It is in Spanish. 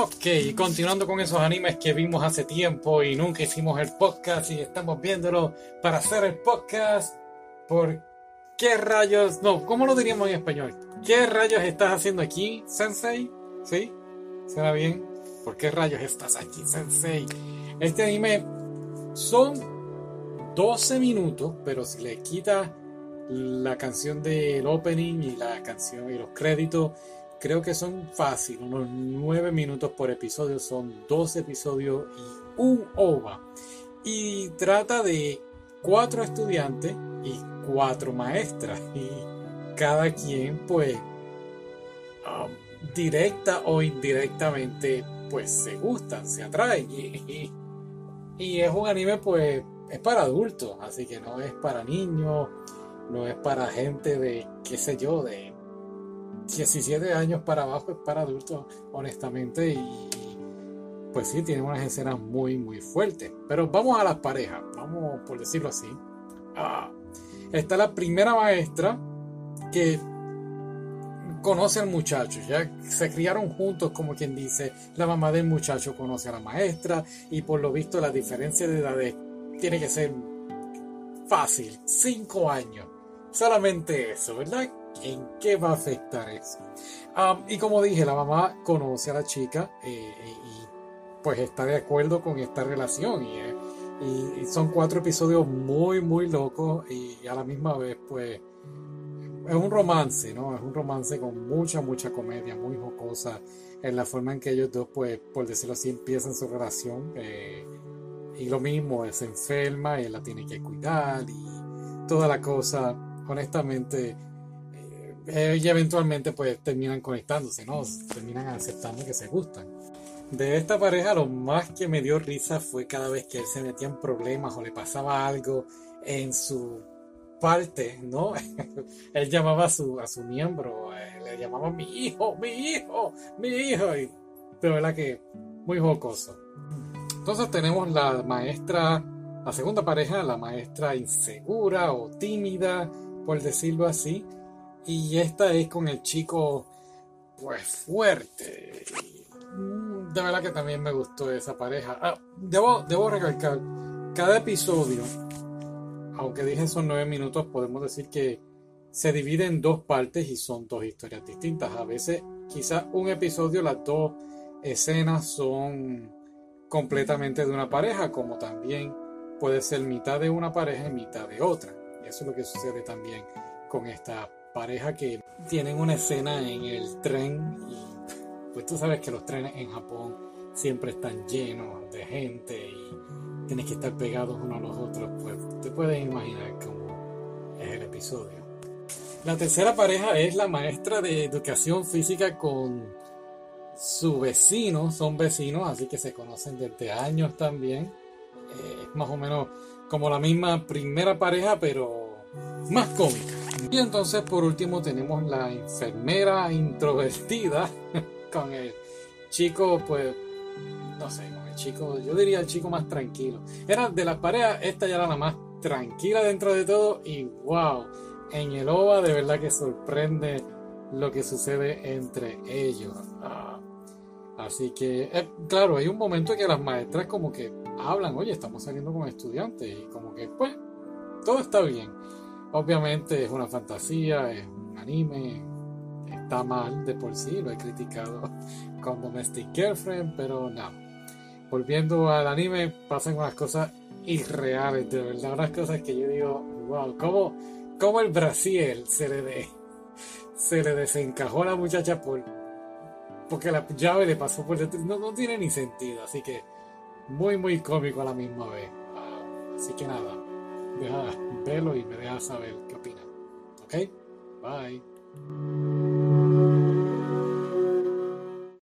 Ok, continuando con esos animes que vimos hace tiempo y nunca hicimos el podcast y estamos viéndolo para hacer el podcast. ¿Por qué rayos? No, ¿cómo lo diríamos en español? ¿Qué rayos estás haciendo aquí, Sensei? ¿Sí? ¿Será bien? ¿Por qué rayos estás aquí, Sensei? Este anime son 12 minutos, pero si le quitas la canción del opening y la canción y los créditos, creo que son fácil, unos 9 minutos por episodio, son 12 episodios y un OVA. Y trata de cuatro estudiantes y cuatro maestras. Y cada quien, pues, um, directa o indirectamente, pues se gustan, se atraen. Y es un anime, pues, es para adultos, así que no es para niños, no es para gente de, qué sé yo, de 17 años para abajo, es para adultos, honestamente, y pues sí, tiene unas escenas muy, muy fuertes. Pero vamos a las parejas, vamos por decirlo así. Ah, está la primera maestra que conoce al muchacho, ya se criaron juntos como quien dice, la mamá del muchacho conoce a la maestra y por lo visto la diferencia de edades tiene que ser fácil, 5 años. Solamente eso, ¿verdad? ¿En qué va a afectar eso? Y como dije, la mamá conoce a la chica eh, y pues está de acuerdo con esta relación. Y, son cuatro episodios muy, muy locos y a la misma vez, pues, es un romance, ¿no? Es un romance con mucha, mucha comedia, muy jocosa en la forma en que ellos dos, pues, por decirlo así, empiezan su relación. Eh, y lo mismo, se enferma, él la tiene que cuidar y toda la cosa, honestamente, eh, y eventualmente pues terminan conectándose, ¿no? Terminan aceptando que se gustan. De esta pareja lo más que me dio risa fue cada vez que él se metía en problemas o le pasaba algo en su parte, ¿no? él llamaba a su, a su miembro, eh, le llamaba mi hijo, mi hijo, mi hijo, y de verdad que muy jocoso. Entonces tenemos la maestra, la segunda pareja, la maestra insegura o tímida, por decirlo así. Y esta es con el chico, pues fuerte. Mm, de verdad que también me gustó esa pareja. Ah, debo, debo recalcar, cada episodio, aunque dije son nueve minutos, podemos decir que se divide en dos partes y son dos historias distintas. A veces, quizás un episodio, las dos escenas son completamente de una pareja, como también puede ser mitad de una pareja y mitad de otra. Y eso es lo que sucede también con esta pareja que tienen una escena en el tren y pues tú sabes que los trenes en Japón siempre están llenos de gente y tienes que estar pegados unos a los otros, pues te puedes imaginar cómo es el episodio. La tercera pareja es la maestra de educación física con su vecino, son vecinos, así que se conocen desde años también. Es eh, más o menos como la misma primera pareja, pero más cómica. Y entonces por último tenemos la enfermera introvertida con el chico, pues, no sé, con el chico, yo diría el chico más tranquilo. Era de las parejas, esta ya era la más tranquila dentro de todo y wow, en el OVA de verdad que sorprende lo que sucede entre ellos. Ah, Así que, eh, claro, hay un momento en que las maestras como que hablan, oye, estamos saliendo con estudiantes y como que, pues, todo está bien. Obviamente es una fantasía, es un anime, está mal de por sí, lo he criticado con Domestic Girlfriend, pero no. Volviendo al anime, pasan unas cosas irreales, de verdad, unas cosas que yo digo, wow, ¿cómo, cómo el Brasil se le, de, se le desencajó a la muchacha por porque la llave le pasó por detrás. No, no tiene ni sentido, así que muy, muy cómico a la misma vez. Ah, así que nada, deja verlo y me deja saber qué opinan. ¿Ok? Bye.